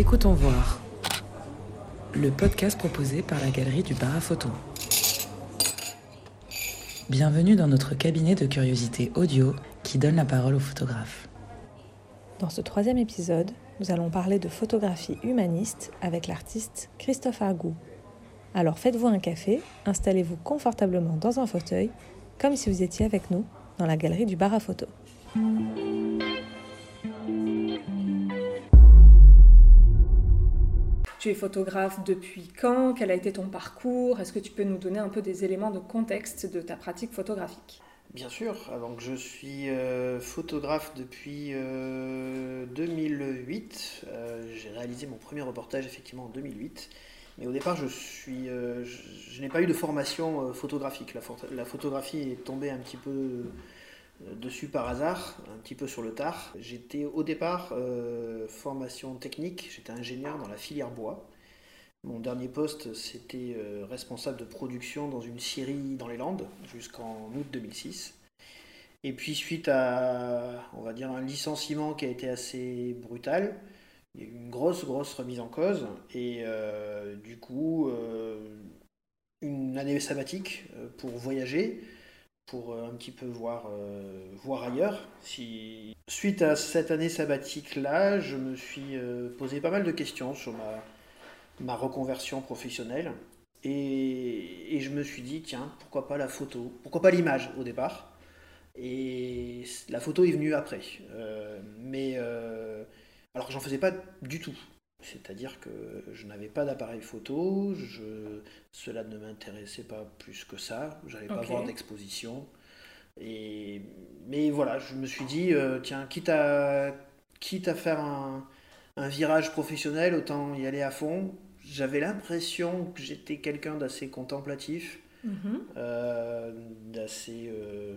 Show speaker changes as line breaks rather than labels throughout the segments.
Écoutons voir. Le podcast proposé par la galerie du bar à photo. Bienvenue dans notre cabinet de curiosité audio qui donne la parole aux photographes.
Dans ce troisième épisode, nous allons parler de photographie humaniste avec l'artiste Christophe Argou. Alors faites-vous un café, installez-vous confortablement dans un fauteuil, comme si vous étiez avec nous dans la galerie du bar à photo.
Tu es photographe depuis quand? Quel a été ton parcours? Est-ce que tu peux nous donner un peu des éléments de contexte de ta pratique photographique?
Bien sûr, donc je suis euh, photographe depuis 2008. Euh, euh, j'ai réalisé mon premier reportage effectivement en 2008. Mais au départ, je, n'ai pas eu de formation photographique. La, photographie est tombée un petit peu dessus par hasard, un petit peu sur le tard. J'étais au départ formation technique, j'étais ingénieur dans la filière bois. Mon dernier poste, c'était euh, responsable de production dans une scierie dans les Landes jusqu'en août 2006. Et puis suite à, on va dire, un licenciement qui a été assez brutal, il y a eu une grosse, grosse remise en cause. Et euh, du coup, euh, une année sabbatique pour voyager, pour un petit peu voir, voir ailleurs. Suite à cette année sabbatique-là, je me suis posé pas mal de questions sur ma ma reconversion professionnelle. Et, je me suis dit, tiens, pourquoi pas la photo Pourquoi pas l'image au départ Et la photo est venue après. Euh, mais euh, alors j'en faisais pas du tout. C'est-à-dire que je n'avais pas d'appareil photo, je, cela ne m'intéressait pas plus que ça, j'allais pas voir d'exposition. Et, mais voilà, je me suis dit, euh, tiens, quitte à, quitte à faire un, un virage professionnel, autant y aller à fond j'avais l'impression que j'étais quelqu'un d'assez contemplatif, mhm. euh, d'assez. Euh,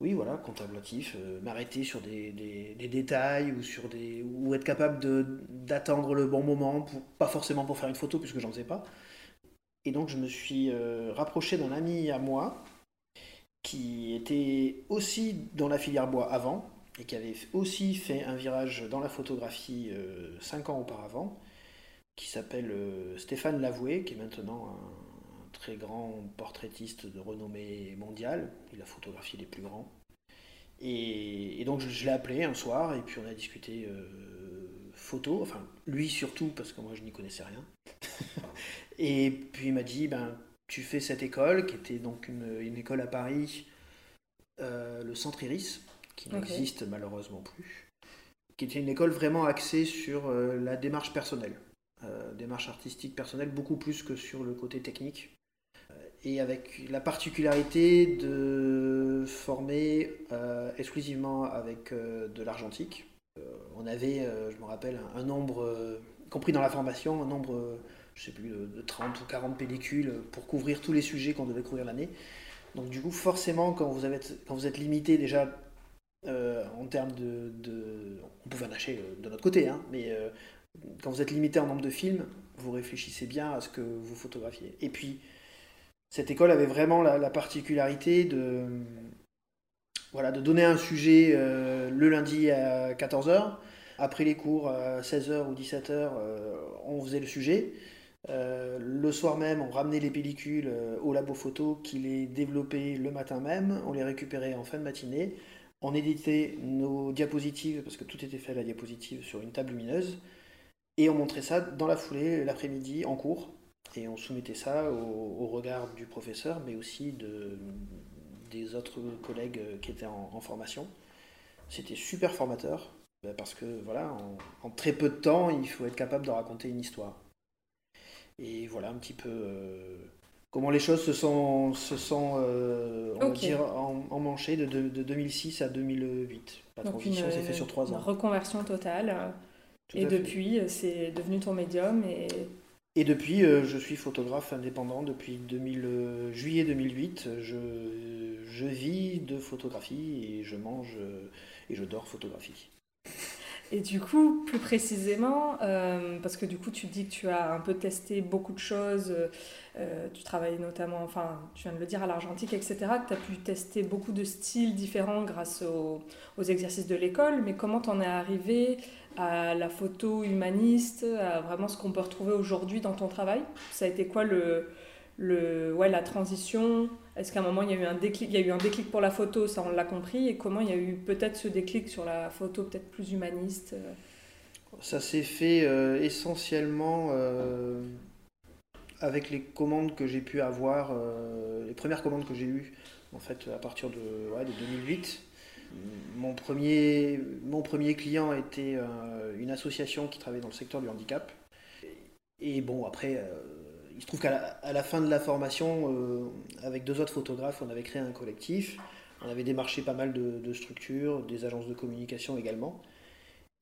oui, voilà, contemplatif, euh, m'arrêter sur des, des, détails ou, sur des, ou être capable d'attendre le bon moment, pas forcément pour faire une photo puisque j'en sais pas. Et donc je me suis rapproché d'un ami à moi qui était aussi dans la filière bois avant et qui avait aussi fait un virage dans la photographie cinq ans auparavant qui s'appelle euh, Stéphane Lavoué, qui est maintenant un, très grand portraitiste de renommée mondiale. Il a photographié les plus grands. Et, donc je, l'ai appelé un soir et puis on a discuté euh, photo, enfin lui surtout parce que moi je n'y connaissais rien. et puis il m'a dit ben tu fais cette école qui était donc une, école à Paris, euh, le Centre Iris, qui n'existe malheureusement plus, qui était une école vraiment axée sur la démarche personnelle. Euh, démarche artistique personnelle beaucoup plus que sur le côté technique. Euh, et avec la particularité de former euh, exclusivement avec de l'argentique. on avait, je me rappelle, un, nombre, compris dans la formation, un nombre, je sais plus, de, 30 ou 40 pellicules pour couvrir tous les sujets qu'on devait couvrir l'année. Donc du coup, forcément, quand vous, êtes limité déjà en termes de, On pouvait acheter de notre côté, hein, mais quand vous êtes limité en nombre de films, vous réfléchissez bien à ce que vous photographiez. Et puis, cette école avait vraiment la, particularité de, donner un sujet euh, le lundi à 14h. Après les cours, à 16h ou 17h, euh, on faisait le sujet. Euh, le soir même, on ramenait les pellicules au labo photo qui les développait le matin même. On les récupérait en fin de matinée. On éditait nos diapositives, parce que tout était fait à la diapositive, sur une table lumineuse. Et on montrait ça dans la foulée, l'après-midi, en cours. Et on soumettait ça au, regard du professeur, mais aussi de, des autres collègues qui étaient en, formation. C'était super formateur, bah, parce que voilà, en, très peu de temps, il faut être capable de raconter une histoire. Et voilà un petit peu euh, comment les choses se sont, se sont euh, on va dire, emmanchées de, de, 2006 à 2008. La transition s'est faite sur trois ans. Une
reconversion totale et depuis, c'est devenu ton médium et...
Et depuis, euh, je suis photographe indépendant depuis 2000, euh, juillet 2008. Je, vis de photographie et je mange et je dors photographie.
Et du coup, plus précisément, euh, parce que du coup, tu dis que tu as un peu testé beaucoup de choses, euh, tu travailles notamment, enfin, tu viens de le dire, à l'argentique, etc., que tu as pu tester beaucoup de styles différents grâce aux, aux exercices de l'école, mais comment t'en es arrivé à la photo humaniste, à vraiment ce qu'on peut retrouver aujourd'hui dans ton travail. Ça a été quoi le, le, ouais, la transition? Est-ce qu'à un moment il y a eu un déclic Il y a eu un déclic pour la photo, ça on l'a compris, et comment il y a eu peut-être ce déclic sur la photo peut-être plus humaniste?
Ça s'est fait euh, essentiellement euh, avec les commandes que j'ai pu avoir, euh, les premières commandes que j'ai eues en fait à partir de, ouais, de 2008. Mon premier, mon premier client était une association qui travaillait dans le secteur du handicap. Et bon, après, il se trouve qu'à la, fin de la formation, euh, avec deux autres photographes, on avait créé un collectif. On avait démarché pas mal de, structures, des agences de communication également.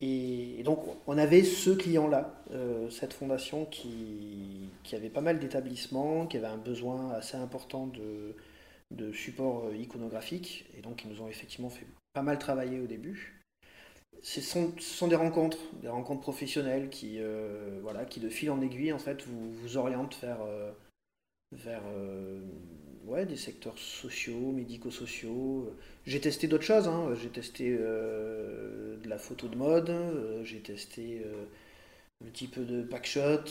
Et, donc, on avait ce client-là, euh, cette fondation qui, avait pas mal d'établissements, qui avait un besoin assez important de, de support euh, iconographique. Et donc, ils nous ont effectivement fait pas mal travailler au début ce sont, des rencontres, des rencontres professionnelles qui, euh, voilà, qui de fil en aiguille en fait vous, vous orientent vers, euh, vers ouais, des secteurs sociaux, médico-sociaux. J'ai testé d'autres choses, hein. j'ai testé de la photo de mode, j'ai testé un petit peu de backshot,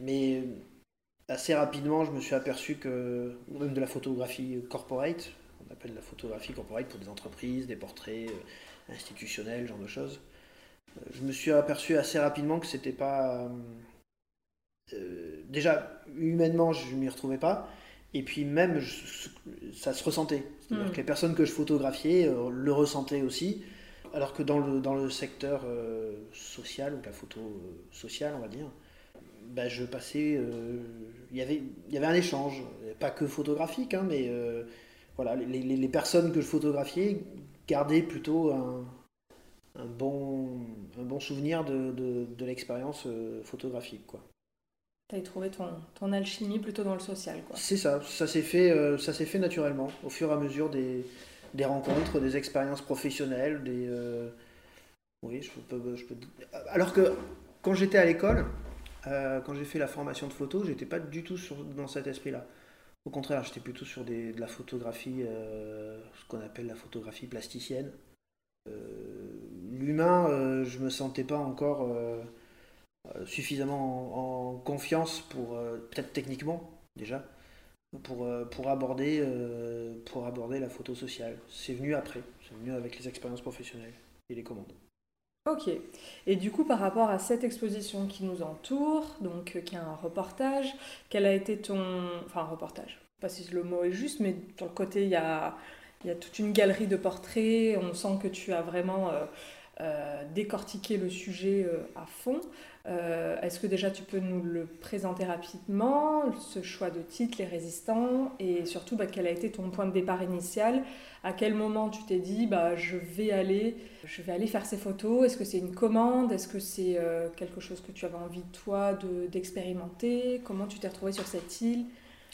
mais assez rapidement je me suis aperçu que même de la photographie corporate, on appelle la photographie corporate pour des entreprises, des portraits institutionnel, genre de choses. Euh, je me suis aperçu assez rapidement que c'était pas. Euh, déjà, humainement, je ne m'y retrouvais pas. Et puis même, ça se ressentait. C'est-à-dire hmm. que les personnes que je photographiais euh, le ressentaient aussi. Alors que dans le, dans le secteur social, ou la photo sociale, on va dire, bah, je passais. Il y avait, y avait un échange, pas que photographique, hein, mais voilà, les, les, les, personnes que je photographiais garder plutôt un, bon, un bon souvenir de, de, l'expérience euh, photographique. Quoi.
Tu as trouvé ton, ton, alchimie plutôt dans le social.
C'est ça, ça s'est fait, euh, ça fait naturellement, au fur et à mesure des, des rencontres, des expériences professionnelles. Des, euh, Oui, je peux, je peux... Alors que quand j'étais à l'école, quand j'ai fait la formation de photo, j'étais pas du tout dans cet esprit-là. Au contraire, j'étais plutôt sur de la photographie, euh, ce qu'on appelle la photographie plasticienne. Euh, l'humain, euh, je me sentais pas encore suffisamment en, confiance pour, peut-être techniquement déjà, pour, pour, aborder, pour aborder la photo sociale. C'est venu après, c'est venu avec les expériences professionnelles et les commandes.
Ok. Et du coup, par rapport à cette exposition qui nous entoure, donc euh, qui a un reportage, quel a été ton... Enfin, un reportage, pas si le mot est juste, mais sur le côté, il y a, il y a toute une galerie de portraits, on sent que tu as vraiment euh, euh, décortiqué le sujet à fond. Est-ce que déjà tu peux nous le présenter rapidement, ce choix de titre, les résistants, et surtout bah, quel a été ton point de départ initial? À quel moment tu t'es dit bah, je vais aller je vais aller faire ces photos? Est-ce que c'est une commande? Est-ce que c'est euh, quelque chose que tu avais envie, toi, d'expérimenter? Comment tu t'es retrouvé sur cette île?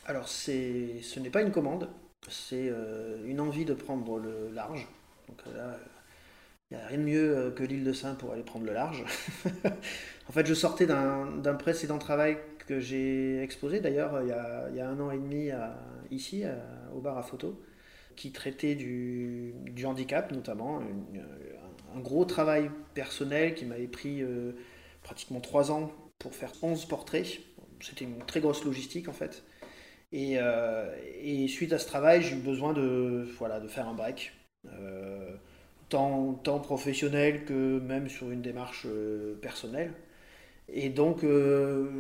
Alors, ce n'est pas une commande, c'est euh, une envie de prendre le large. Il n'y a rien de mieux euh, que l'île de Saint pour aller prendre le large. en fait, je sortais d'un précédent travail que j'ai exposé d'ailleurs il, y a un an et demi ici, au bar à photo qui traitait du, handicap notamment, un gros travail personnel qui m'avait pris euh, pratiquement trois ans pour faire 11 portraits. C'était une très grosse logistique en fait. Et, euh, suite à ce travail, j'ai eu besoin de, voilà, de faire un break, euh, tant, tant, professionnel que même sur une démarche personnelle. Et donc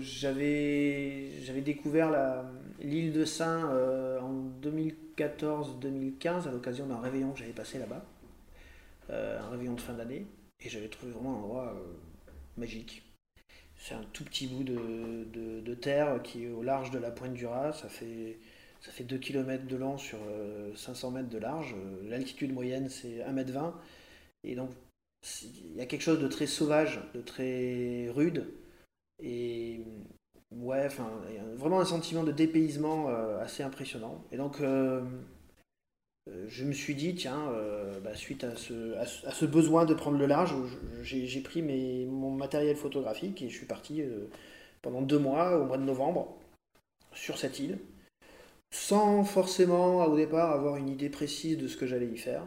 j'avais découvert l'île de Saint en 2014-2015 à l'occasion d'un réveillon que j'avais passé là-bas. Euh, un réveillon de fin d'année, et j'avais trouvé vraiment un endroit euh, magique. C'est un tout petit bout de, de, terre qui est au large de la pointe du Raz, ça fait, ça fait 2 km de long sur 500 euh, mètres de large, l'altitude moyenne c'est 1 m 20, et donc il y a quelque chose de très sauvage, de très rude, et ouais, enfin, vraiment un sentiment de dépaysement assez impressionnant. Et donc, je me suis dit, tiens, bah, suite à ce, besoin de prendre le large, j'ai pris mon matériel photographique et je suis parti pendant deux mois, au mois de novembre, sur cette île, sans forcément au départ avoir une idée précise de ce que j'allais y faire.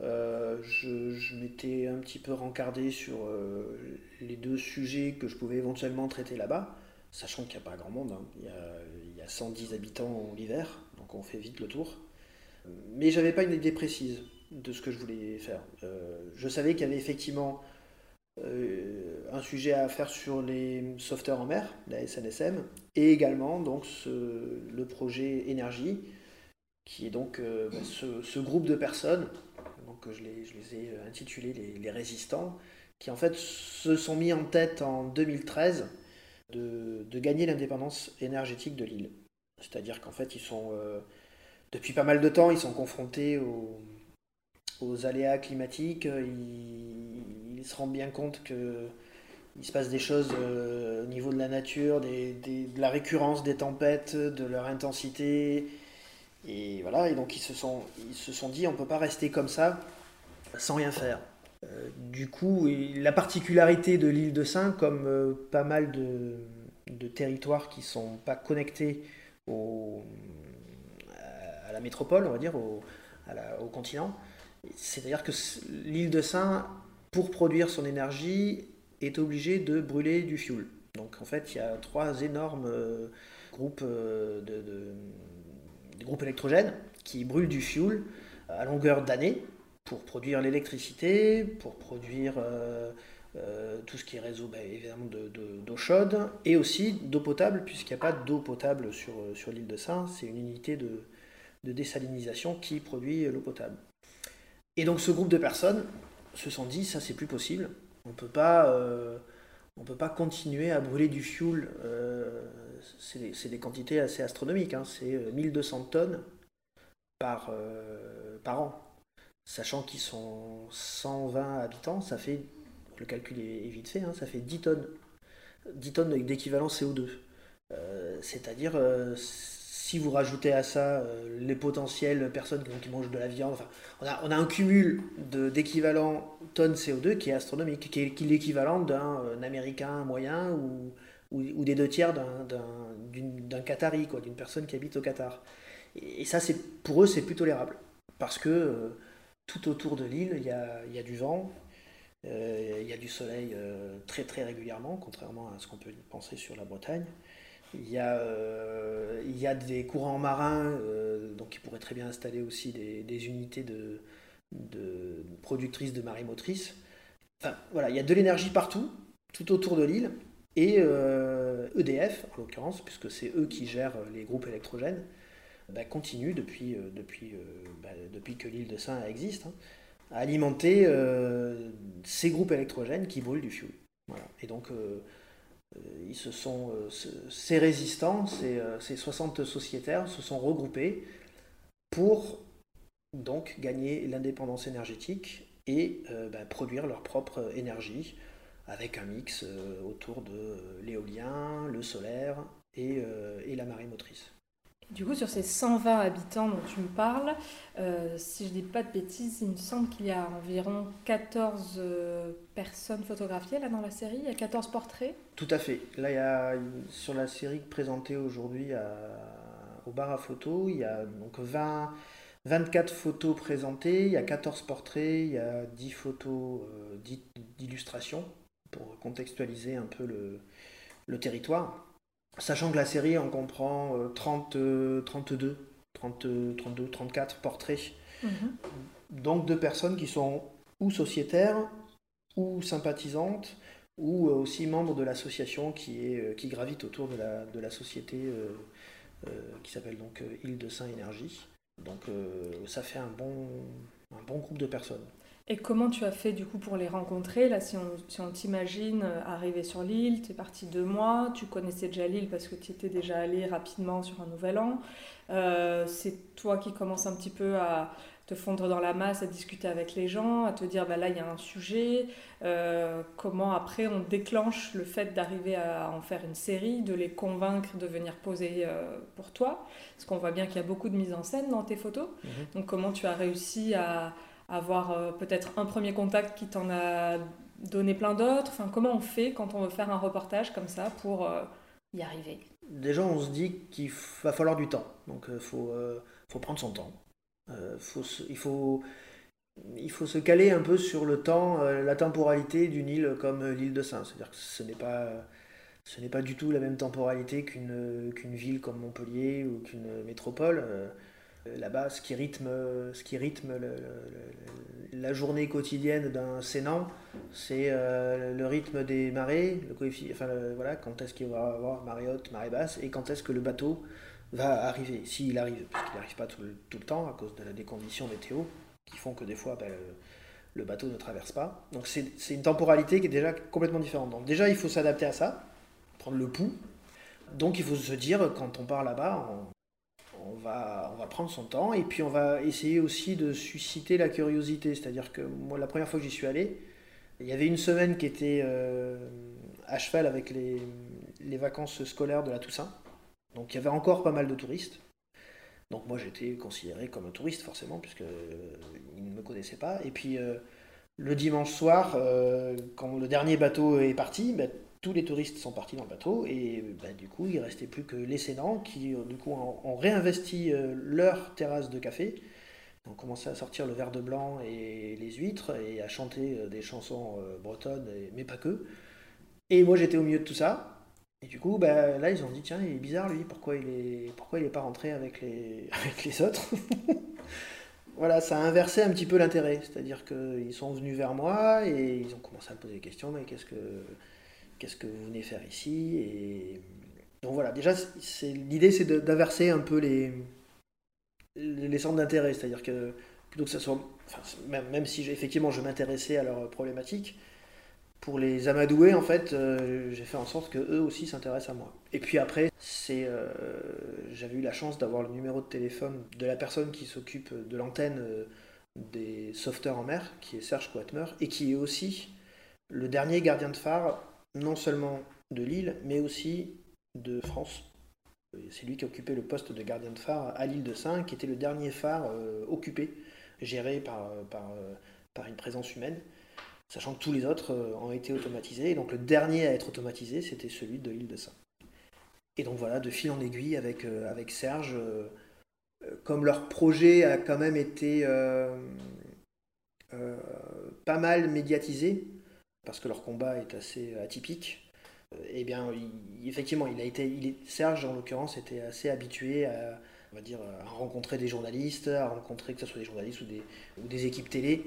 Euh, je, m'étais un petit peu rencardé sur euh, les deux sujets que je pouvais éventuellement traiter là-bas, sachant qu'il n'y a pas grand monde. Hein. Il, y a, 110 habitants l'hiver, donc on fait vite le tour. Mais j'avais pas une idée précise de ce que je voulais faire. Euh, je savais qu'il y avait effectivement un sujet à faire sur les sauveteurs en mer, la SNSM, et également donc le projet énergie, qui est donc bah, ce, groupe de personnes donc je les, les ai intitulés les, résistants, qui en fait se sont mis en tête en 2013 de, gagner l'indépendance énergétique de l'île. C'est-à-dire qu'en fait, ils sont, euh, depuis pas mal de temps, ils sont confrontés aux, aléas climatiques, se rendent bien compte que il se passe des choses euh, au niveau de la nature, de la récurrence des tempêtes, de leur intensité, et voilà, et donc ils se sont, ils se sont dit on ne peut pas rester comme ça sans rien faire. Euh, du coup, la particularité de l'île de Saint, comme euh, pas mal de, territoires qui ne sont pas connectés à la métropole, on va dire, au, au continent, c'est-à-dire que l'île de Saint, pour produire son énergie, est obligée de brûler du fioul. Donc en fait, il y a trois énormes euh, groupes de des groupes électrogènes qui brûlent du fuel à longueur d'année pour produire l'électricité, pour produire euh, euh, tout ce qui est réseau bah, évidemment d'eau chaude et aussi d'eau potable, puisqu'il n'y a pas d'eau potable sur, sur l'île de Saint, c'est une unité de, de désalinisation qui produit l'eau potable. Et donc ce groupe de personnes se sont dit, ça c'est plus possible, on peut pas... Euh, on peut pas continuer à brûler du fuel c'est des, quantités assez astronomiques, hein. c'est 1200 euh, tonnes par, euh, par an. Sachant qu'ils sont 120 habitants, ça fait, le calcul est, vite fait, hein, ça fait 10 tonnes. 10 tonnes d'équivalent CO2. Euh, c'est-à-dire, si vous rajoutez à ça les potentielles personnes qui, mangent de la viande, on a, un cumul d'équivalent tonnes CO2 qui est astronomique, qui est, l'équivalent d'un Américain moyen ou, des deux tiers d'un Qatari, d'une personne qui habite au Qatar. Et, ça, pour eux, c'est plus tolérable. Parce que euh, tout autour de l'île, il y a, du vent, euh, il y a du soleil euh, très régulièrement, contrairement à ce qu'on peut penser sur la Bretagne. Il y a, il y a des courants marins, donc qui pourraient très bien installer aussi des, des unités de, de, productrices de marée motrice. Enfin, voilà, il y a de l'énergie partout, tout autour de l'île, et EDF, euh, e en l'occurrence, puisque c'est eux qui gèrent les groupes électrogènes, bah, continue depuis, euh, depuis, euh, bah, depuis que l'île de Saint existe, hein, à alimenter ces groupes électrogènes qui brûlent du fioul. Et donc, se sont, ces résistants, ces, ces 60 sociétaires se sont regroupés pour donc gagner l'indépendance énergétique et bah, produire leur propre énergie avec un mix euh, autour de euh, l'éolien, le solaire euh, et, la marée motrice.
Du coup, sur ces 120 habitants dont tu me parles, si je ne dis pas de bêtises, il me semble qu'il y a environ 14 personnes photographiées là dans la série. Il y a 14 portraits.
Tout à fait. Là, il y a, sur la série présentée aujourd'hui au bar à photos, il y a donc 20, 24 photos présentées, il y a 14 portraits, il y a 10 photos d'illustration pour contextualiser un peu le, territoire. Sachant que la série en comprend 30, 32, 30, 32, 34 portraits. Mhm. Donc de personnes qui sont ou sociétaires, ou sympathisantes, ou euh, aussi membres de l'association qui, est, euh, qui gravite autour de la, de la société euh, qui s'appelle donc Île de Saint Énergie. Donc ça fait un bon, un bon groupe de personnes.
Et comment tu as fait du coup pour les rencontrer Là, si on, si on t'imagine euh, arriver sur l'île, tu es parti deux mois, tu connaissais déjà l'île parce que tu étais déjà allé rapidement sur un nouvel an. Euh, c'est toi qui commences un petit peu à te fondre dans la masse, à discuter avec les gens, à te dire bah là il y a un sujet. Euh, comment après on déclenche le fait d'arriver à en faire une série, de les convaincre de venir poser pour toi? Parce qu'on voit bien qu'il y a beaucoup de mise en scène dans tes photos. Mhm. Donc comment tu as réussi à avoir euh, peut-être un premier contact qui t'en a donné plein d'autres Enfin, comment on fait quand on veut faire un reportage comme ça pour euh, y arriver?
Déjà, on se dit qu'il va falloir du temps. Donc, il euh, faut, faut prendre son temps. Faut il, faut, il faut se caler un peu sur le temps, la temporalité d'une île comme l'île de Saint. C'est-à-dire que ce n'est pas, ce n'est pas du tout la même temporalité qu'une qu'une ville comme Montpellier ou qu'une métropole. Euh, là-bas, ce qui rythme, ce qui rythme la journée quotidienne d'un sénant, c'est euh, le rythme des marées, le enfin voilà, quand est-ce qu'il va y avoir marée haute, marée basse, et quand est-ce que le bateau va arriver, s'il arrive, parce qu'il n'arrive pas tout le, temps à cause de, des conditions météo qui font que des fois ben, le, bateau ne traverse pas. Donc c'est une temporalité qui est déjà complètement différente. Donc déjà il faut s'adapter à ça, prendre le pouls. Donc il faut se dire quand on part là-bas, va, on va prendre son temps et puis on va essayer aussi de susciter la curiosité. C'est-à-dire que moi, la première fois que j'y suis allé, il y avait une semaine qui était euh, à cheval avec les, les, vacances scolaires de la Toussaint. Donc il y avait encore pas mal de touristes. Donc moi j'étais considéré comme un touriste forcément, puisqu'ils euh, ne me connaissaient pas. Et puis euh, le dimanche soir, quand le dernier bateau est parti, ben, tous les touristes sont partis dans le bateau et bah, du coup il restait plus que les Sénans qui euh, du coup ont, réinvesti euh, leur terrasse de café. ont commencé à sortir le verre de blanc et les huîtres et à chanter euh, des chansons bretonnes, mais pas que. Et moi j'étais au milieu de tout ça. Et du coup, bah, là, ils ont dit, tiens, il est bizarre, lui, pourquoi il est, pourquoi il est pas rentré avec les, avec les autres? Voilà, ça a inversé un petit peu l'intérêt. C'est-à-dire qu'ils sont venus vers moi et ils ont commencé à me poser des questions, mais qu'est-ce que, qu'est-ce que vous venez faire ici donc voilà déjà l'idée c'est d'inverser un peu les centres d'intérêt c'est-à-dire que plutôt que ça soit même, si effectivement je m'intéressais à leurs problématiques pour les amadouer en fait euh, j'ai fait en sorte que eux aussi s'intéressent à moi. Et puis après c'est euh, j'avais eu la chance d'avoir le numéro de téléphone de la personne qui s'occupe de l'antenne euh, des sauveteurs en mer qui est Serge Coatmer et qui est aussi le dernier gardien de phare non seulement de Lille, mais aussi de France. C'est lui qui occupait le poste de gardien de phare à l'île de Saint, qui était le dernier phare euh, occupé, géré par, euh, euh, par, une présence humaine, sachant que tous les autres ont été automatisés. Et donc le dernier à être automatisé, c'était celui de l'île de Saint. Et donc voilà, de fil en aiguille avec, avec Serge, comme leur projet a quand même été pas mal médiatisé, parce que leur combat est assez atypique, euh, eh bien, effectivement, il a été, Serge, en l'occurrence, était assez habitué à, on va dire, rencontrer des journalistes, à rencontrer que ce soit des journalistes ou des, équipes télé.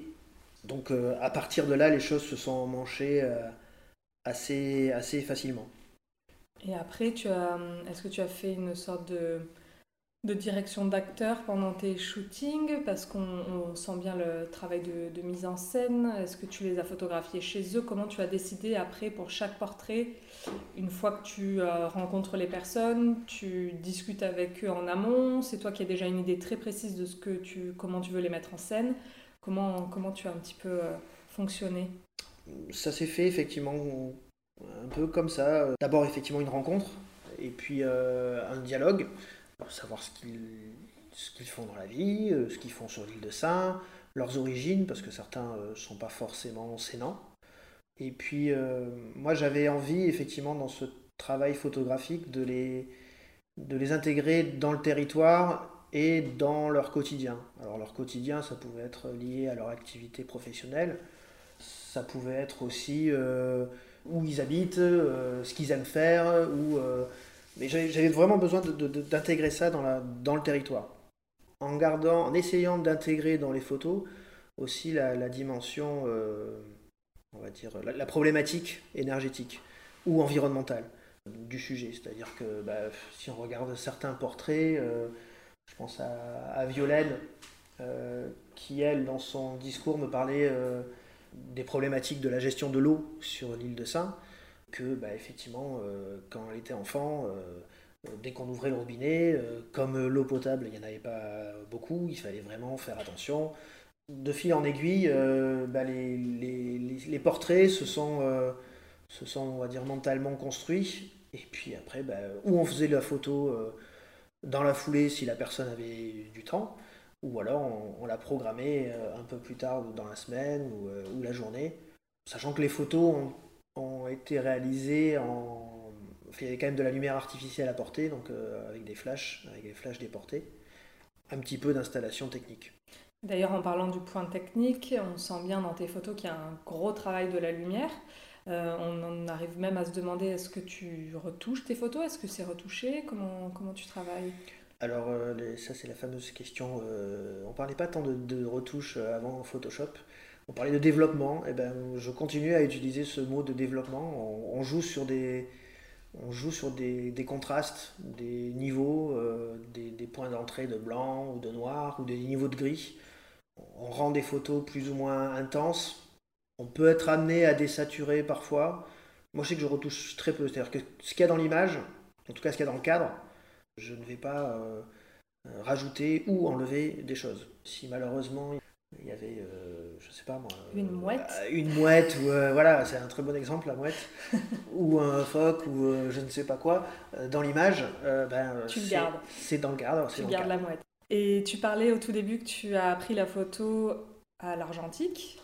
Donc, euh, à partir de là, les choses se sont manchées euh, assez, assez facilement.
Et après, tu as, est-ce que tu as fait une sorte de de direction d'acteur pendant tes shootings Parce qu'on sent bien le travail de, mise en scène. Est-ce que tu les as photographiés chez eux? Comment tu as décidé après pour chaque portrait Une fois que tu euh, rencontres les personnes, tu discutes avec eux en amont? C'est toi qui as déjà une idée très précise de ce que tu, comment tu veux les mettre en scène. Comment, comment tu as un petit peu euh, fonctionné?
Ça s'est fait effectivement un peu comme ça. D'abord effectivement une rencontre et puis euh, un dialogue savoir ce qu'ils font dans la vie, euh, ce qu'ils font sur l'île de Saint, leurs origines, parce que certains ne euh, sont pas forcément sénants. Et puis, euh, moi, j'avais envie, effectivement, dans ce travail photographique, de les, de les intégrer dans le territoire et dans leur quotidien. Alors, leur quotidien, ça pouvait être lié à leur activité professionnelle, ça pouvait être aussi où ils habitent, ce qu'ils aiment faire, ou mais j'avais vraiment besoin d'intégrer ça dans, le territoire. En gardant, en essayant d'intégrer dans les photos aussi la, dimension, euh, on va dire, la, problématique énergétique ou environnementale du sujet. C'est-à-dire que bah, si on regarde certains portraits, euh, je pense à, Violaine, qui elle, dans son discours, me parlait des problématiques de la gestion de l'eau sur l'île de Saint, que bah, effectivement, quand elle était enfant, dès qu'on ouvrait le robinet, comme l'eau potable, il n'y en avait pas beaucoup, il fallait vraiment faire attention. De fil en aiguille, bah, les, portraits se sont, se sont, on va dire, mentalement construits. Et puis après, bah, où on faisait la photo dans la foulée si la personne avait du temps, ou alors on, l'a programmé euh, un peu plus tard dans la semaine euh, ou, la journée, sachant que les photos ont, été réalisées en... il y avait quand même de la lumière artificielle à porter, donc euh, avec des flashs, avec des flashs déportés, un petit peu d'installation technique.
D'ailleurs, en parlant du point technique, on sent bien dans tes photos qu'il y a un gros travail de la lumière. on en arrive même à se demander est-ce que tu retouches tes photos? Est-ce que c'est retouché? Comment, comment tu travailles?
Alors, euh, ça, c'est la fameuse question. Euh, on parlait pas tant de, de retouches euh, avant Photoshop. On parlait de développement. Et eh ben, je continue à utiliser ce mot de développement. On, joue sur des, on joue sur des, contrastes, des niveaux, des, des, points d'entrée de blanc ou de noir ou des niveaux de gris. On rend des photos plus ou moins intenses. On peut être amené à désaturer parfois. Moi, je sais que je retouche très peu. C'est-à-dire que ce qu'il y a dans l'image, en tout cas ce qu'il y a dans le cadre, je ne vais pas euh, euh, rajouter ou enlever des choses. Si malheureusement il y avait, euh, je sais pas moi,
une mouette,
une mouette ou voilà, c'est un très bon exemple la mouette, ou un phoque ou je ne sais pas quoi dans l'image, ben
tu le gardes.
C'est dans le cadre.
Tu gardes la mouette. Et tu parlais au tout début que tu as pris la photo à l'argentique.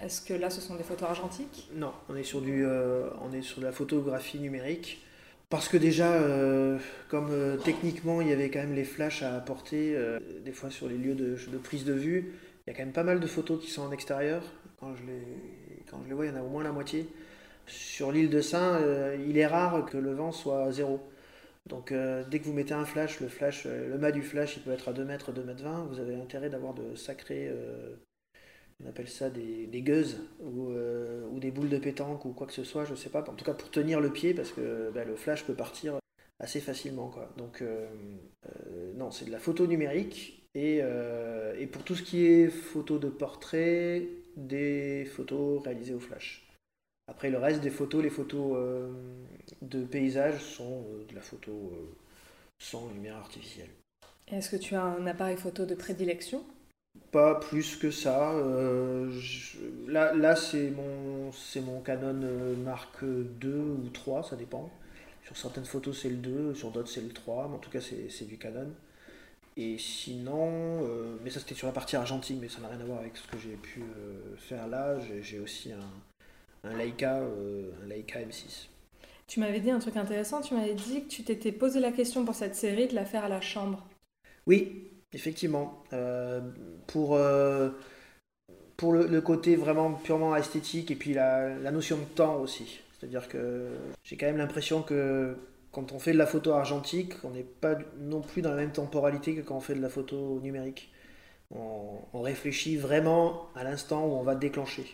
Est-ce que là, ce sont des photos argentiques?
Non, on est sur du, on est sur de la photographie numérique. Parce que déjà, euh, comme euh, techniquement il y avait quand même les flashs à apporter, euh, des fois sur les lieux de, prise de vue, il y a quand même pas mal de photos qui sont en extérieur. Quand je les, quand je les vois, il y en a au moins la moitié. Sur l'île de Saint, il est rare que le vent soit à zéro. Donc dès que vous mettez un flash, le flash, le mât du flash, il peut être à 2 mètres, 2 mètres 20, vous avez intérêt d'avoir de sacrés on appelle ça des, des gueuses euh, ou, des boules de pétanque ou quoi que ce soit, je sais pas. En tout cas pour tenir le pied parce que bah, le flash peut partir assez facilement. Quoi. Donc euh, euh, non, c'est de la photo numérique et, pour tout ce qui est photo de portrait, des photos réalisées au flash. Après le reste des photos, les photos de paysage sont de la photo sans lumière artificielle.
Est-ce que tu as un appareil photo de prédilection?
Pas plus que ça. Euh, là, là c'est mon, mon Canon euh, Mark 2 ou 3, ça dépend. Sur certaines photos, c'est le 2, sur d'autres, c'est le 3, mais en tout cas, c'est, du Canon. Et sinon, euh, mais ça c'était sur la partie argentique, mais ça n'a rien à voir avec ce que j'ai pu faire là. J'ai, aussi un, un, Leica, un Leica M6.
Tu m'avais dit un truc intéressant, tu m'avais dit que tu t'étais posé la question pour cette série de la faire à la chambre.
Oui, Effectivement. Euh, pour euh, pour le, côté vraiment purement esthétique et puis la, notion de temps aussi. C'est-à-dire que j'ai quand même l'impression que quand on fait de la photo argentique, on n'est pas non plus dans la même temporalité que quand on fait de la photo numérique. On, réfléchit vraiment à l'instant où on va déclencher.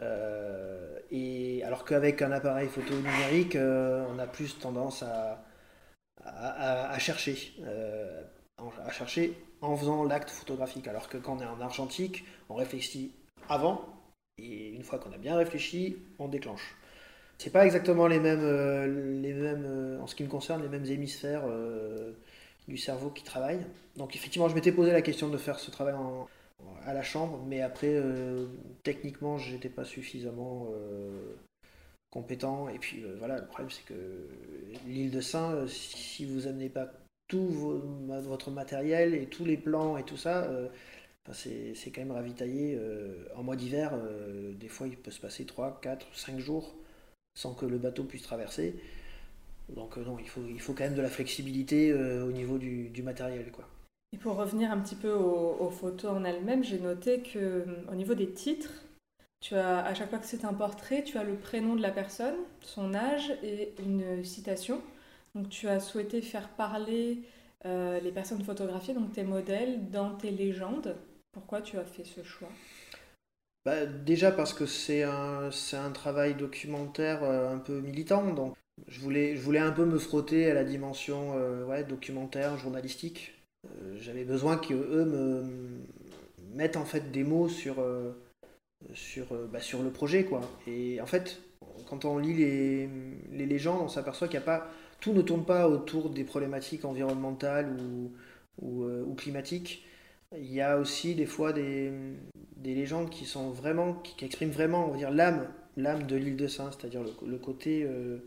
Euh, et alors qu'avec un appareil photo numérique, on a plus tendance à, à, chercher à chercher en faisant l'acte photographique. Alors que quand on est en argentique, on réfléchit avant, et une fois qu'on a bien réfléchi, on déclenche. C'est pas exactement les mêmes, euh, les mêmes euh, en ce qui me concerne, les mêmes hémisphères euh, du cerveau qui travaillent. Donc effectivement, je m'étais posé la question de faire ce travail à la chambre, mais après, techniquement, j'étais pas suffisamment compétent. Et puis voilà, le problème c'est que l'île de Saint, si vous amenez pas tout votre matériel et tous les plans et tout ça, euh, c'est quand même ravitaillé. En mois d'hiver, des fois il peut se passer 3, 4, 5 jours sans que le bateau puisse traverser. Donc non, il faut, il faut quand même de la flexibilité au niveau du, du, matériel. Quoi.
Et pour revenir un petit peu aux, photos en elles-mêmes, j'ai noté que au niveau des titres, tu as, à chaque fois que c'est un portrait, tu as le prénom de la personne, son âge et une citation. Donc tu as souhaité faire parler euh, les personnes photographiées, donc tes modèles, dans tes légendes. Pourquoi tu as fait ce choix?
Bah, Déjà parce que c'est un, un travail documentaire euh, un peu militant, donc je voulais, je voulais un peu me frotter à la dimension euh, ouais, documentaire, journalistique. J'avais besoin qu'eux me, mettent en fait des mots sur, sur, bah, sur le projet. Quoi. Et en fait, quand on lit les, les légendes, on s'aperçoit qu'il a pas. Tout ne tourne pas autour des problématiques environnementales ou, ou climatiques. Il y a aussi des fois des, des légendes qui sont vraiment, qui, expriment vraiment, on va dire, l'âme, l'âme de l'île de Saint, c'est-à-dire le, côté, euh,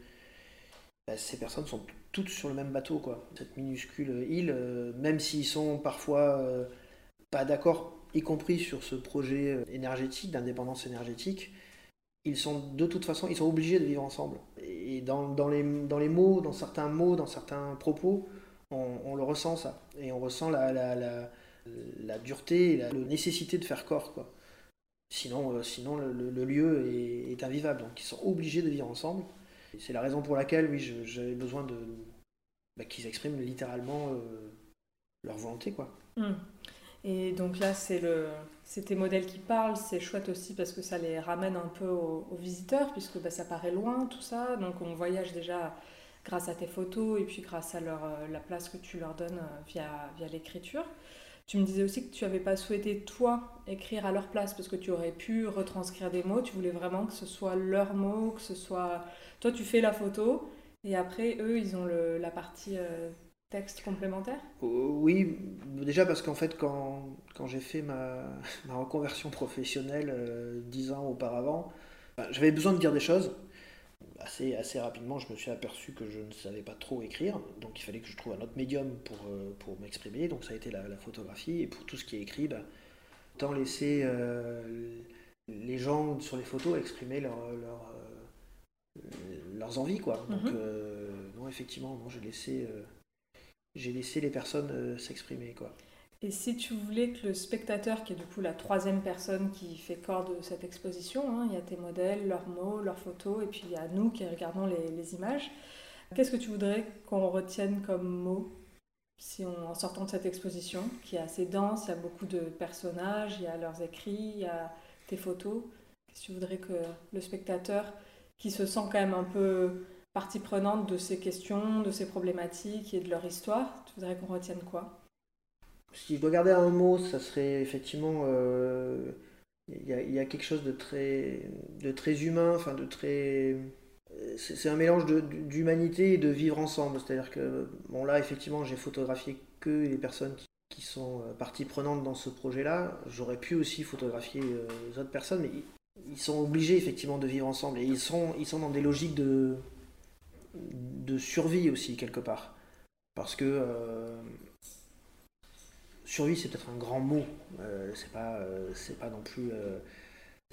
bah, ces personnes sont toutes sur le même bateau, quoi. Cette minuscule île, euh, même s'ils sont parfois euh, pas d'accord, y compris sur ce projet énergétique, d'indépendance énergétique, ils sont de toute façon, ils sont obligés de vivre ensemble. Et dans, dans, les, dans les mots, dans certains mots, dans certains propos, on, le ressent ça. Et on ressent la, la dureté et la, nécessité de faire corps. Quoi. Sinon, euh, sinon le, lieu est, invivable. Donc ils sont obligés de vivre ensemble. C'est la raison pour laquelle oui, j'avais besoin de bah, qu'ils expriment littéralement euh, leur volonté. Quoi.
Hmm. Et donc là, c'est le, tes modèles qui parlent. C'est chouette aussi parce que ça les ramène un peu aux, visiteurs, puisque bah, ça paraît loin, tout ça. Donc on voyage déjà grâce à tes photos et puis grâce à leur, euh, la place que tu leur donnes via, via l'écriture. Tu me disais aussi que tu n'avais pas souhaité, toi, écrire à leur place parce que tu aurais pu retranscrire des mots. Tu voulais vraiment que ce soit leurs mots, que ce soit. Toi, tu fais la photo et après, eux, ils ont la partie euh, texte complémentaire?
Euh, Oui, déjà parce qu'en fait, quand, j'ai fait ma, ma, reconversion professionnelle euh, dix ans auparavant, bah, j'avais besoin de dire des choses assez, assez rapidement, je me suis aperçu que je ne savais pas trop écrire, donc il fallait que je trouve un autre médium pour, euh, pour m'exprimer, donc ça a été la, photographie, et pour tout ce qui est écrit, bah, autant laisser euh, les gens sur les photos exprimer leur, leur, euh, leurs envies, quoi. Donc, mhm. non, effectivement, non, j'ai laissé, j'ai laissé les personnes s'exprimer, quoi.
Et si tu voulais que le spectateur, qui est du coup la troisième personne qui fait corps de cette exposition, hein, il y a tes modèles, leurs mots, leurs photos, et puis il y a nous qui regardons les, images, qu'est-ce que tu voudrais qu'on retienne comme mot si en sortant de cette exposition, qui est assez dense, il y a beaucoup de personnages, il y a leurs écrits, il y a tes photos, qu'est-ce que tu voudrais que le spectateur, qui se sent quand même un peu partie prenante de ces questions, de ces problématiques et de leur histoire, tu voudrais qu'on retienne quoi?
Si je dois garder un mot, ça serait effectivement. Euh, il y, a, quelque chose de très, de très humain, enfin de très. C'est un mélange d'humanité et de vivre ensemble. C'est-à-dire que, bon, là, effectivement, j'ai photographié que les personnes qui, sont euh, partie prenante dans ce projet-là. J'aurais pu aussi photographier euh, les autres personnes, mais ils sont obligés effectivement de vivre ensemble. Et ils sont, ils sont dans des logiques de, de survie aussi, quelque part. Parce que survie, c'est peut-être un grand mot. Euh, c'est pas, euh, euh,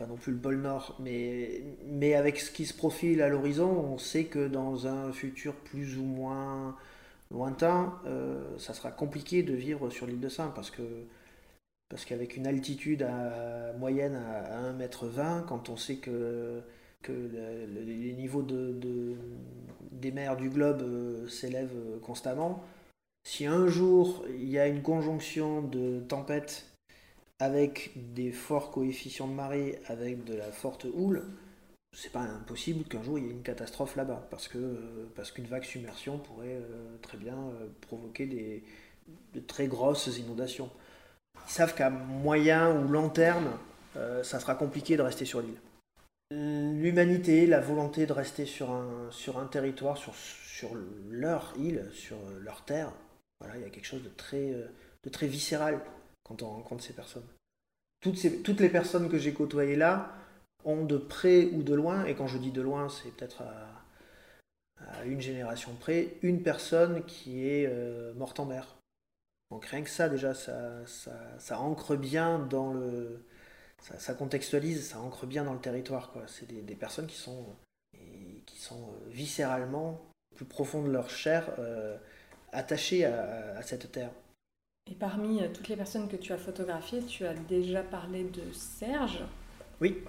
non plus le pôle Nord. Mais, avec ce qui se profile à l'horizon, on sait que dans un futur plus ou moins lointain, ça sera compliqué de vivre sur l'île de Saint parce que parce qu'avec une altitude à, moyenne à, 1m20, quand on sait que, les niveaux de, des mers du globe s'élèvent constamment, si un jour il y a une conjonction de tempêtes avec des forts coefficients de marée, avec de la forte houle, c'est pas impossible qu'un jour il y ait une catastrophe là-bas, parce que parce qu'une vague submersion pourrait euh, très bien euh, provoquer des, de très grosses inondations. Ils savent qu'à moyen ou long terme, euh, ça sera compliqué de rester sur l'île. L'humanité, la volonté de rester sur un, sur un territoire, sur, sur leur île, sur leur terre, il y a quelque chose de très, euh, de très viscéral quand on rencontre ces personnes. Toutes, toutes les personnes que j'ai côtoyées là ont de près ou de loin, et quand je dis de loin, c'est peut-être à, une génération près, une personne qui est euh, morte en mer. Donc rien que ça, déjà, ça, ça, ancre bien dans le... Ça, contextualise, ça ancre bien dans le territoire. Quoi. C'est des, personnes qui sont, qui sont euh, viscéralement, plus profond de leur chair, attaché à, cette terre.
Et parmi euh, toutes les personnes que tu as photographiées, tu as déjà parlé de Serge.
Oui.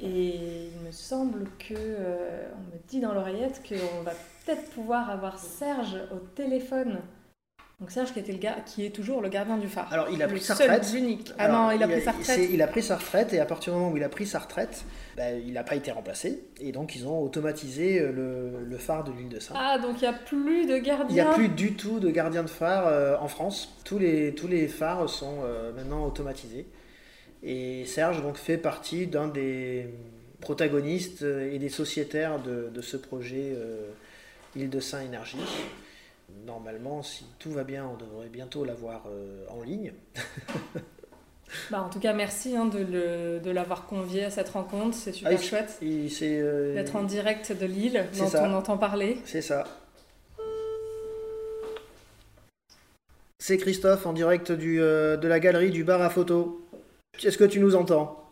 Et il me semble que euh, on me dit dans l'oreillette qu'on va peut-être pouvoir avoir Serge au téléphone donc Serge qui, était le qui est toujours le gardien du phare.
Alors il a pris sa retraite.
unique. Ah non, il a pris sa retraite.
Il a pris sa retraite et à partir du moment où il a pris sa retraite, ben, il n'a pas été remplacé et donc ils ont automatisé euh, le, phare de l'île de Saint.
Ah donc il n'y a plus de gardien.
Il n'y a plus du tout de gardien de phare euh, en France. Tous les, tous les phares sont euh, maintenant automatisés. Et Serge donc fait partie d'un des protagonistes et des sociétaires de, de ce projet Île de Saint Énergie. Normalement, si tout va bien, on devrait bientôt l'avoir en ligne.
Bah, en tout cas, merci hein, de, de l'avoir convié à cette rencontre. C'est super ah, chouette euh, d'être en direct de Lille, dont on entend parler.
C'est ça. C'est Christophe en direct du, euh, de la galerie du bar à photo. Est-ce que tu nous entends?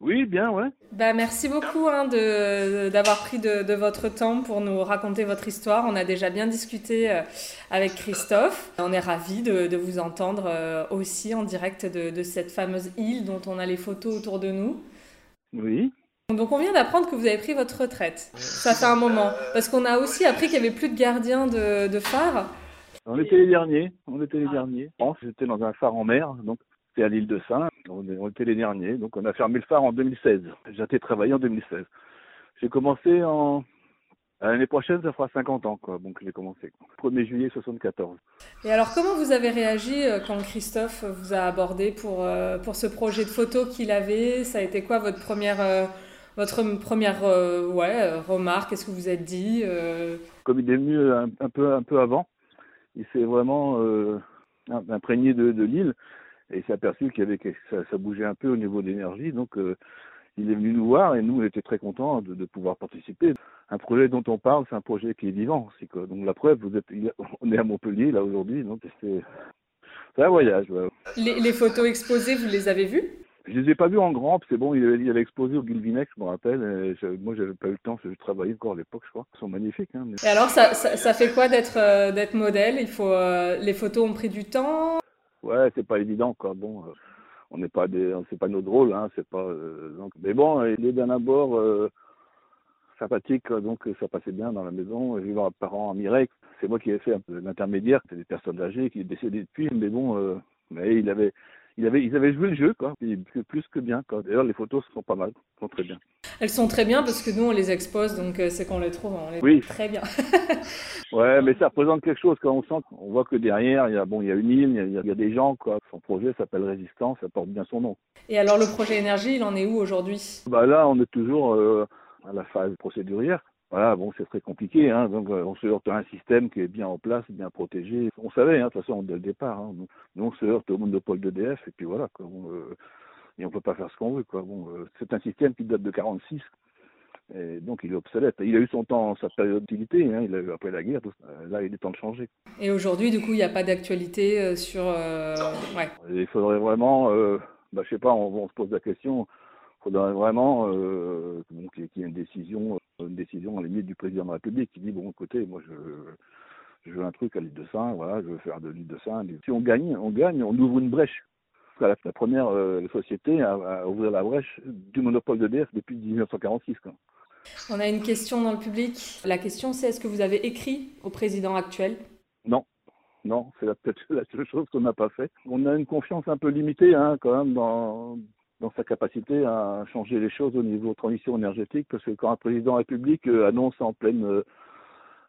Oui, bien, ouais.
Bah, merci beaucoup hein, d'avoir pris de, votre temps pour nous raconter votre histoire. On a déjà bien discuté euh, avec Christophe. On est ravis de, vous entendre euh, aussi en direct de, cette fameuse île dont on a les photos autour de nous.
Oui.
Donc on vient d'apprendre que vous avez pris votre retraite. Ça fait un moment. Parce qu'on a aussi appris qu'il n'y avait plus de gardiens de, phare.
On était les derniers. On était les derniers. J'étais dans un phare en mer, donc c'était à l'île de Saint. On, était les derniers, donc on a fermé le phare en 2016. J'ai été travailler en 2016. J'ai commencé en L'année prochaine, ça fera 50 ans, quoi. Donc, j'ai commencé. 1er juillet 74.
Et alors, comment vous avez réagi euh, quand Christophe vous a abordé pour, euh, pour ce projet de photo qu'il avait? Ça a été quoi votre première, euh, votre première ouais, remarque? Qu'est-ce que vous êtes dit
Comme il est venu un, peu, un peu avant, il s'est vraiment imprégné de, de l'île et il s'est aperçu qu'il y avait ça, ça, bougeait un peu au niveau de l'énergie, donc euh, il est venu nous voir et nous on était très contents de, de, pouvoir participer. Un projet dont on parle, c'est un projet qui est vivant. C'est que, donc la preuve, vous êtes, on est à Montpellier là aujourd'hui, donc c'est, c'est un voyage.
Les, les, photos exposées, vous les avez vues?
Je les ai pas vues en grand, que bon, il avait, il avait exposé au Guilvinec, je me rappelle. Je, moi, j'avais pas eu le temps, je travaillais encore à l'époque, je crois. Ils sont magnifiques. Hein,
Et alors, ça, ça, ça, fait quoi d'être euh, d'être modèle? Il faut, euh, les photos ont pris du temps?
Ouais, c'est pas évident, quoi. Bon, euh, on n'est pas des, c'est pas notre rôle, hein, c'est pas. Euh, donc, mais bon, il est d'un abord euh, sympathique, donc ça passait bien dans la maison. Eu un parent à Mirex, c'est moi qui ai fait l'intermédiaire, c'est des personnes âgées qui est décédé depuis, mais bon, mais il avait, il avait, ils avaient joué le jeu, quoi. plus que bien, quoi. D'ailleurs, les photos sont pas mal, sont très bien.
Elles sont très bien parce que nous, on les expose, donc euh, c'est qu'on les trouve, on les oui. trouve très bien.
ouais, mais ça représente quelque chose quand on sent, on voit que derrière, il y a, bon, il y a une île, il y a, il y a des gens, quoi. Son projet s'appelle Résistance, ça porte bien son nom.
Et alors, le projet énergie, il en est où aujourd'hui?
Bah là, on est toujours euh, à la phase procédurière. Voilà, bon, c'est très compliqué, hein, donc euh, on se heurte à un système qui est bien en place, bien protégé. On savait, hein, de toute façon, dès le départ, hein, nous, on se heurte au monopole d'EDF, et puis voilà, quoi, euh, et on peut pas faire ce qu'on veut, quoi. Bon, euh, c'est un système qui date de 46, et donc il est obsolète. Il a eu son temps, sa période d'utilité, hein, il a eu après la guerre, là il est temps de changer.
Et aujourd'hui, du coup, il n'y a pas d'actualité sur... ouais.
Il faudrait vraiment, bah, je sais pas, on, on se pose la question, il faudrait vraiment euh, qu'il y ait une décision une décision à la limite du président de la République qui dit bon écoutez moi je je veux un truc à l'île de Saint, voilà, je veux faire de l'île de Saint. Si on gagne, on gagne, on ouvre une brèche. La, la, première euh, société à, à, ouvrir la brèche du monopole d'EDF depuis 1946. Quoi.
On a une question dans le public. La question c'est est-ce que vous avez écrit au président actuel?
Non. Non, c'est peut-être la seule chose qu'on n'a pas fait. On a une confiance un peu limitée hein, quand même dans, dans sa capacité à changer les choses au niveau transition énergétique, parce que quand un président de la République euh, annonce en pleine euh,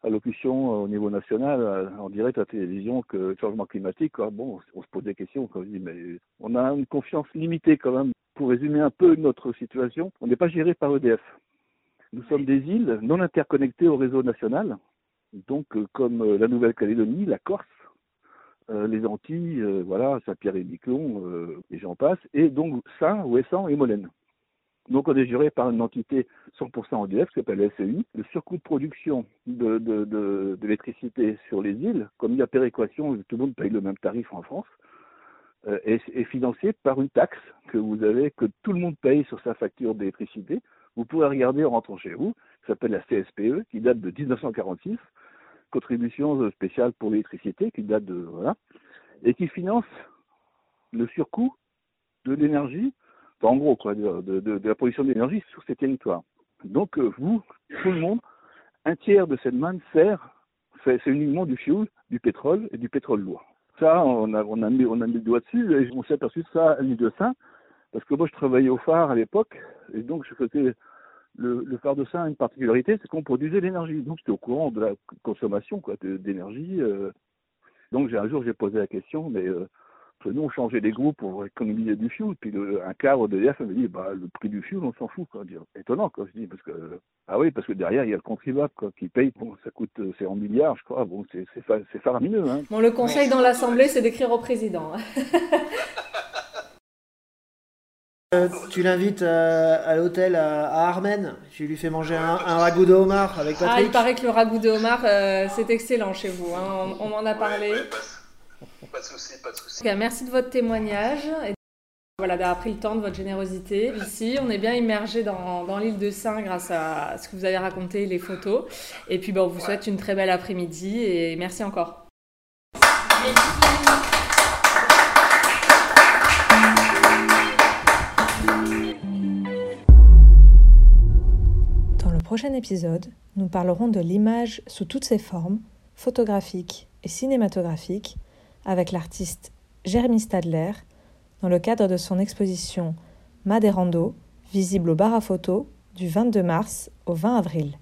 allocution euh, au niveau national, en direct à la télévision, que le changement climatique, bon, on se pose des questions, on dit, mais on a une confiance limitée quand même. Pour résumer un peu notre situation, on n'est pas géré par EDF. Nous sommes des îles non interconnectées au réseau national, donc comme la Nouvelle-Calédonie, la Corse, euh, les Antilles, euh, voilà, Saint-Pierre et Miquelon, euh, et j'en passe, et donc Saint, Ouessant et Molène. Donc on est géré par une entité 100% EDF qui s'appelle SEI. Le surcoût de production de, l'électricité sur les îles, comme il y a péréquation, tout le monde paye le même tarif en France, euh, est, est, financé par une taxe que vous avez, que tout le monde paye sur sa facture d'électricité. Vous pourrez regarder en rentrant chez vous, qui s'appelle la CSPE, qui date de 1946 contribution spéciale pour l'électricité qui date de voilà et qui finance le surcoût de l'énergie, en gros quoi, de, la production d'énergie sur ces territoires. Donc euh, vous, tout le monde, un tiers de cette manne sert, c'est uniquement du fioul, du pétrole et du pétrole lourd. Ça, on a, mis, le doigt dessus et on s'est aperçu de ça à l'île de Saint, parce que moi je travaillais au phare à l'époque et donc le, phare de Saint a une particularité, c'est qu'on produisait l'énergie. Donc j'étais au courant de la consommation d'énergie. Euh. Donc un jour j'ai posé la question, mais euh, nous, on changeait les groupes pour économiser du fuel. Puis un cadre d'EDF avait dit, bah, le prix du fuel, on s'en fout. Quoi. Étonnant, quoi, je dis, parce que, ah oui, parce que derrière, il y a le contribuable quoi, qui paye. Bon, ça coûte, c'est en milliards, je crois. Bon, c'est faramineux. Hein.
Bon, le conseil dans l'Assemblée, c'est d'écrire au président.
Euh, tu l'invites à, l'hôtel à, Armen, tu lui fais manger un, ragoût de homard avec Patrick.
Ah, il paraît que le ragoût de homard, euh, c'est excellent chez vous, hein. on, m'en a parlé.
Pas, de souci, pas de souci.
merci de votre témoignage. Et voilà, d'avoir pris le temps de votre générosité. Ici, on est bien immergé dans, dans l'île de Saint grâce à ce que vous avez raconté, les photos. Et puis, bon, on vous souhaite une très belle après-midi et merci encore.
prochain épisode, nous parlerons de l'image sous toutes ses formes, photographiques et cinématographiques, avec l'artiste Jérémy Stadler, dans le cadre de son exposition Maderando, visible au bar à photo du 22 mars au 20 avril.